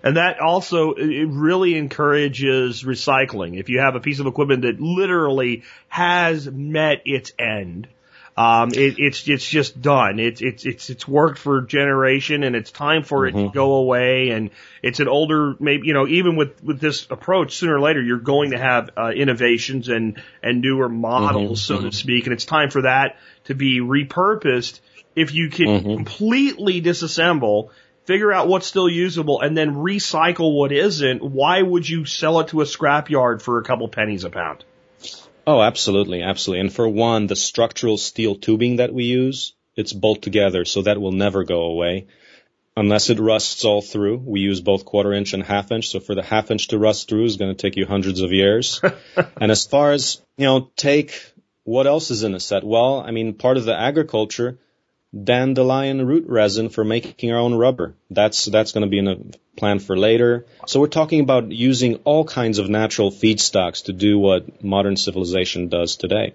And that also, it really encourages recycling. If you have a piece of equipment that literally has met its end, um, it, it's, it's just done. It's, it's, it's, it's worked for a generation and it's time for it to go away. And it's an older, maybe, you know, even with, with this approach, sooner or later, you're going to have, uh, innovations and, and newer models, so to speak. And it's time for that to be repurposed. If you can completely disassemble figure out what's still usable and then recycle what isn't, why would you sell it to a scrapyard for a couple pennies a pound? Oh, absolutely, absolutely. And for one, the structural steel tubing that we use, it's bolt together, so that will never go away. Unless it rusts all through. We use both quarter inch and half inch, so for the half inch to rust through is going to take you hundreds of years. and as far as, you know, take what else is in a set? Well, I mean, part of the agriculture, dandelion root resin for making our own rubber. That's that's going to be in a plan for later. So we're talking about using all kinds of natural feedstocks to do what modern civilization does today.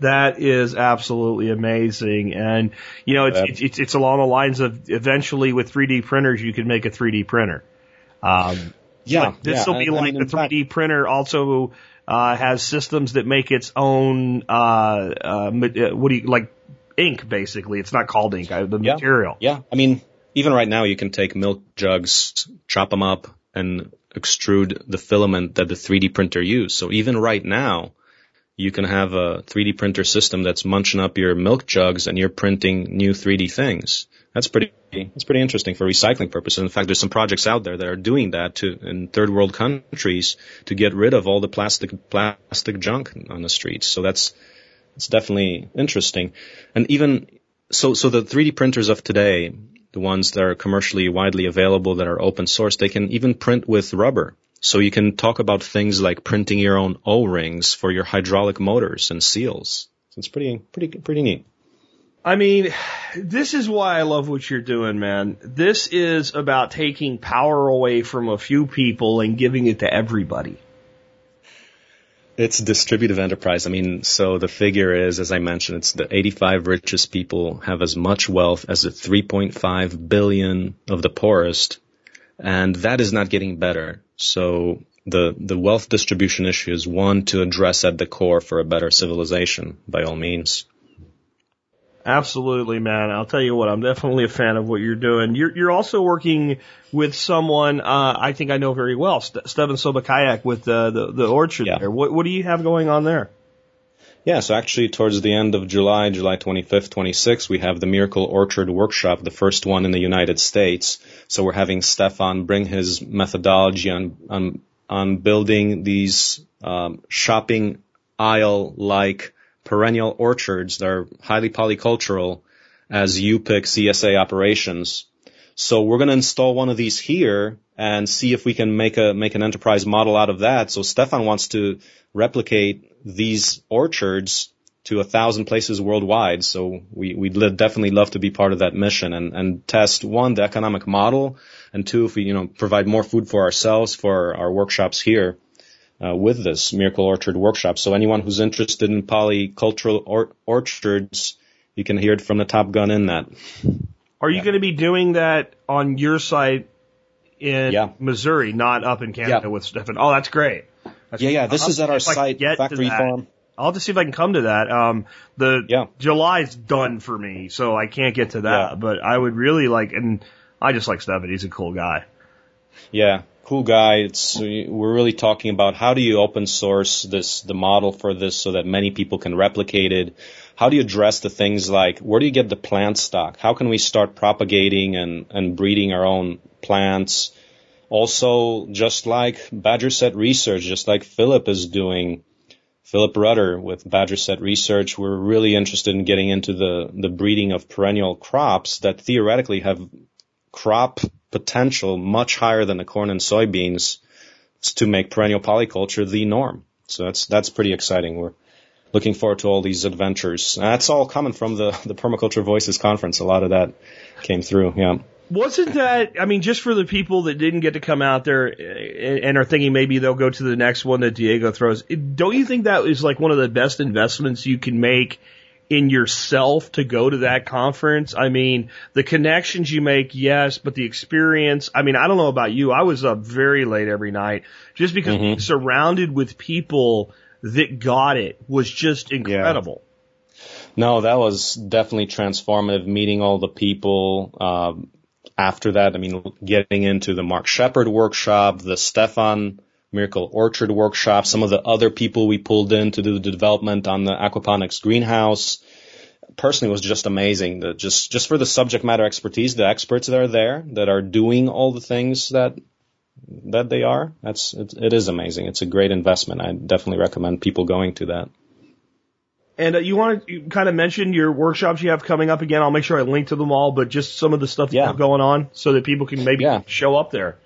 That is absolutely amazing. And, you know, it's, it's, it's, along the lines of eventually with 3D printers, you can make a 3D printer. Um, Yeah, this will yeah, be I- I like mean, the 3D printer also, uh, has systems that make its own, uh, uh, uh, what do you, like ink basically. It's not called ink, the Yeah. material. Yeah, I mean, even right now you can take milk jugs, chop them up, and extrude the filament that the 3D printer used. So even right now, you can have a 3D printer system that's munching up your milk jugs and you're printing new 3D things. That's pretty, that's pretty interesting for recycling purposes. In fact, there's some projects out there that are doing that to, in third world countries to get rid of all the plastic, plastic junk on the streets. So that's, it's definitely interesting. And even so, so the 3D printers of today, the ones that are commercially widely available that are open source, they can even print with rubber. So you can talk about things like printing your own O-rings for your hydraulic motors and seals. So it's pretty, pretty, pretty neat. I mean, this is why I love what you're doing, man. This is about taking power away from a few people and giving it to everybody. It's distributive enterprise. I mean, so the figure is, as I mentioned, it's the 85 richest people have as much wealth as the 3.5 billion of the poorest, and that is not getting better. So the the wealth distribution issue is one to address at the core for a better civilization, by all means. Absolutely, man. I'll tell you what, I'm definitely a fan of what you're doing. You're, you're also working with someone uh, I think I know very well, St- Stefan Sobkowiak with uh, the the orchard Yeah. there. What what do you have going on there? Yeah, so actually towards the end of July, July 25th, 26th, we have the Miracle Orchard Workshop, the first one in the United States. So we're having Stefan bring his methodology on, on, on building these, um, shopping aisle-like perennial orchards that are highly polycultural as U-pick CSA operations. So we're going to install one of these here and see if we can make a make an enterprise model out of that. So Stefan wants to replicate these orchards to a thousand places worldwide. So we we'd definitely love to be part of that mission and and test one the economic model and two if we you know provide more food for ourselves for our workshops here. Uh, with this Miracle Orchard workshop. So anyone who's interested in polycultural or- orchards, you can hear it from the Top Gun in that. Are you Yeah. going to be doing that on your site in Yeah. Missouri, not up in Canada Yeah. with Stefan? Oh, that's great. That's Yeah, yeah. This I'll is at our see if I can site, Factory. Farm. I'll just see if I can come to that. Um, the Yeah. July's done for me, so I can't get to that. But I would really like, and I just like Stefan. He's a cool guy. Yeah, cool guy. It's we're really talking about how do you open source this the model for this so that many people can replicate it. How do you address the things like where do you get the plant stock? How can we start propagating and and breeding our own plants? Also, just like Badgersett Research, just like Philip is doing, Philip Rutter with Badgersett Research, we're really interested in getting into the the breeding of perennial crops that theoretically have crop potential much higher than the corn and soybeans to make perennial polyculture the norm. So that's that's pretty exciting. We're looking forward to all these adventures. That's all coming from the the Permaculture Voices conference. A lot of that came through. Yeah. Wasn't that, I mean, just for the people that didn't get to come out there and are thinking maybe they'll go to the next one that Diego throws, don't you think that is like one of the best investments you can make in yourself to go to that conference? I mean, the connections you make, yes, but the experience, I mean, I don't know about you. I was up very late every night just because being surrounded with people that got it was just incredible. No, that was definitely transformative. Meeting all the people. Um, after that, I mean, getting into the Mark Shepard workshop, the Stefan Miracle Orchard workshop, some of the other people we pulled in to do the development on the aquaponics greenhouse. Personally, it was just amazing. The, just just for the subject matter expertise, the experts that are there that are doing all the things that that they are. That's it, it is amazing. It's a great investment. I definitely recommend people going to that. And uh, you want to kind of mention your workshops you have coming up again. I'll make sure I link to them all, but just some of the stuff that you Yeah. have going on so that people can maybe Yeah. show up there.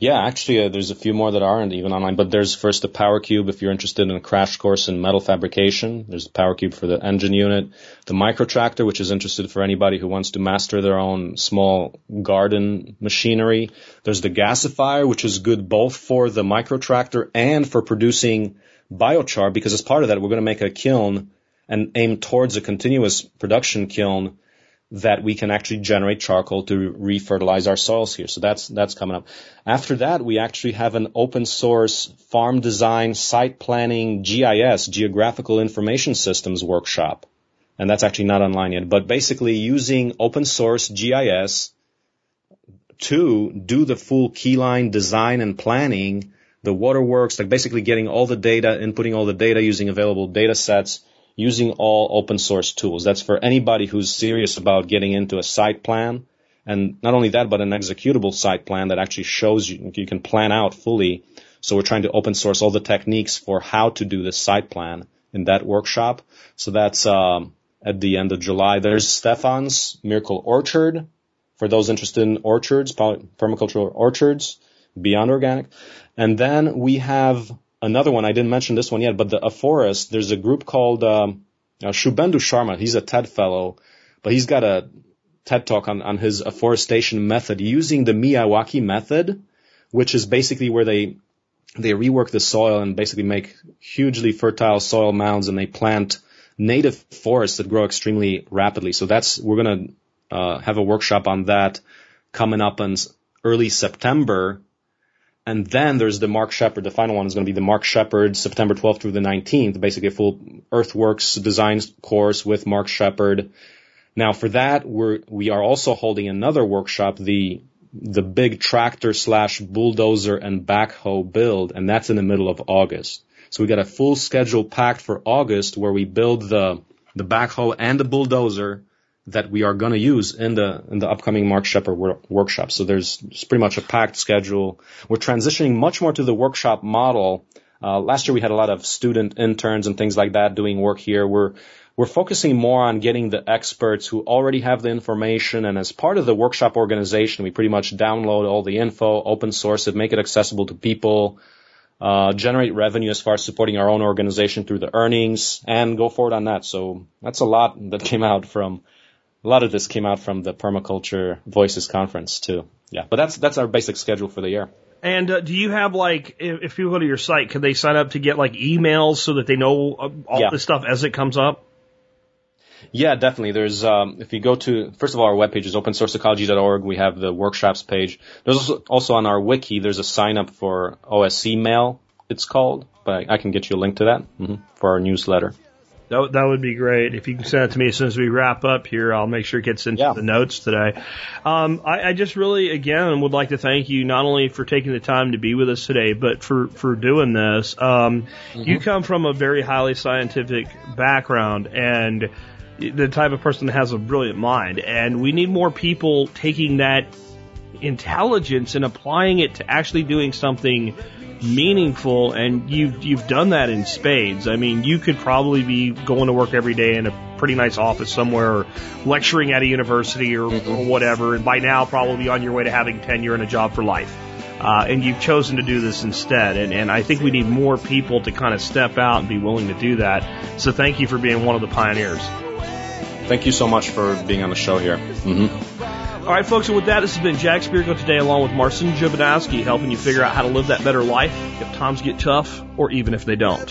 Yeah, actually, uh, there's a few more that aren't even online, but there's first the Power Cube if you're interested in a crash course in metal fabrication. There's the Power Cube for the engine unit. The Micro Tractor, which is interested for anybody who wants to master their own small garden machinery. There's the Gasifier, which is good both for the Micro Tractor and for producing biochar, because as part of that, we're going to make a kiln and aim towards a continuous production kiln that we can actually generate charcoal to refertilize our soils here. So that's that's coming up. After that, we actually have an open source farm design, site planning, GIS, geographical information systems workshop. And that's actually not online yet, but basically using open source GIS to do the full keyline design and planning, the waterworks, like basically getting all the data, inputting all the data using available data sets, using all open source tools. That's for anybody who's serious about getting into a site plan. And not only that, but an executable site plan that actually shows you, you can plan out fully. So we're trying to open source all the techniques for how to do this site plan in that workshop. So that's, um, at the end of July. There's Stefan's Miracle Orchard for those interested in orchards, permacultural orchards beyond organic. And then we have another one. I didn't mention this one yet, but the Afforest. There's a group called um, uh, Shubhendu Sharma. He's a TED fellow, but he's got a TED talk on, on his afforestation method using the Miyawaki method, which is basically where they they rework the soil and basically make hugely fertile soil mounds and they plant native forests that grow extremely rapidly. So that's we're gonna uh, have a workshop on that coming up in early September. And then there's the Mark Shepard. The final one is going to be the Mark Shepard, September 12th through the 19th, basically a full Earthworks design course with Mark Shepard. Now for that, we're, we are also holding another workshop, the, the big tractor slash bulldozer and backhoe build, and that's in the middle of August. So we got a full schedule packed for August where we build the, the backhoe and the bulldozer that we are going to use in the in the upcoming Mark Shepard wor- workshop. So there's pretty much a packed schedule. We're transitioning much more to the workshop model. Uh, last year we had a lot of student interns and things like that doing work here. We're we're focusing more on getting the experts who already have the information and as part of the workshop organization, we pretty much download all the info, open source it, make it accessible to people, uh, generate revenue as far as supporting our own organization through the earnings and go forward on that. So that's a lot that came out from a lot of this came out from the permaculture voices conference too. Yeah, but that's that's our basic schedule for the year. And uh, do you have like, if, if people go to your site, can they sign up to get like emails so that they know uh, all Yeah. this stuff as it comes up? Yeah, definitely. There's um, if you go to first of all, our webpage is opensourceecology.org. We have the workshops page. There's also, also on our wiki. There's a sign up for OSC mail. It's called, but I, I can get you a link to that hmm for our newsletter. That, would- that would be great. If you can send it to me as soon as we wrap up here, I'll make sure it gets into Yeah. the notes today. Um, I, I just really, again, would like to thank you not only for taking the time to be with us today, but for, for doing this. Um, You come from a very highly scientific background and the type of person that has a brilliant mind. And we need more people taking that intelligence and applying it to actually doing something meaningful and you've you've done that in spades. I mean, you could probably be going to work every day in a pretty nice office somewhere or lecturing at a university or, or whatever and by now probably on your way to having tenure and a job for life. Uh, and you've chosen to do this instead. And, and I think we need more people to kind of step out and be willing to do that. So thank you for being one of the pioneers. Thank you so much for being on the show here. hmm All right, folks, and with that, this has been Jack Spirko today, along with Marcin Jakubowski, helping you figure out how to live that better life if times get tough or even if they don't.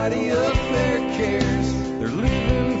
Nobody up there cares. They're living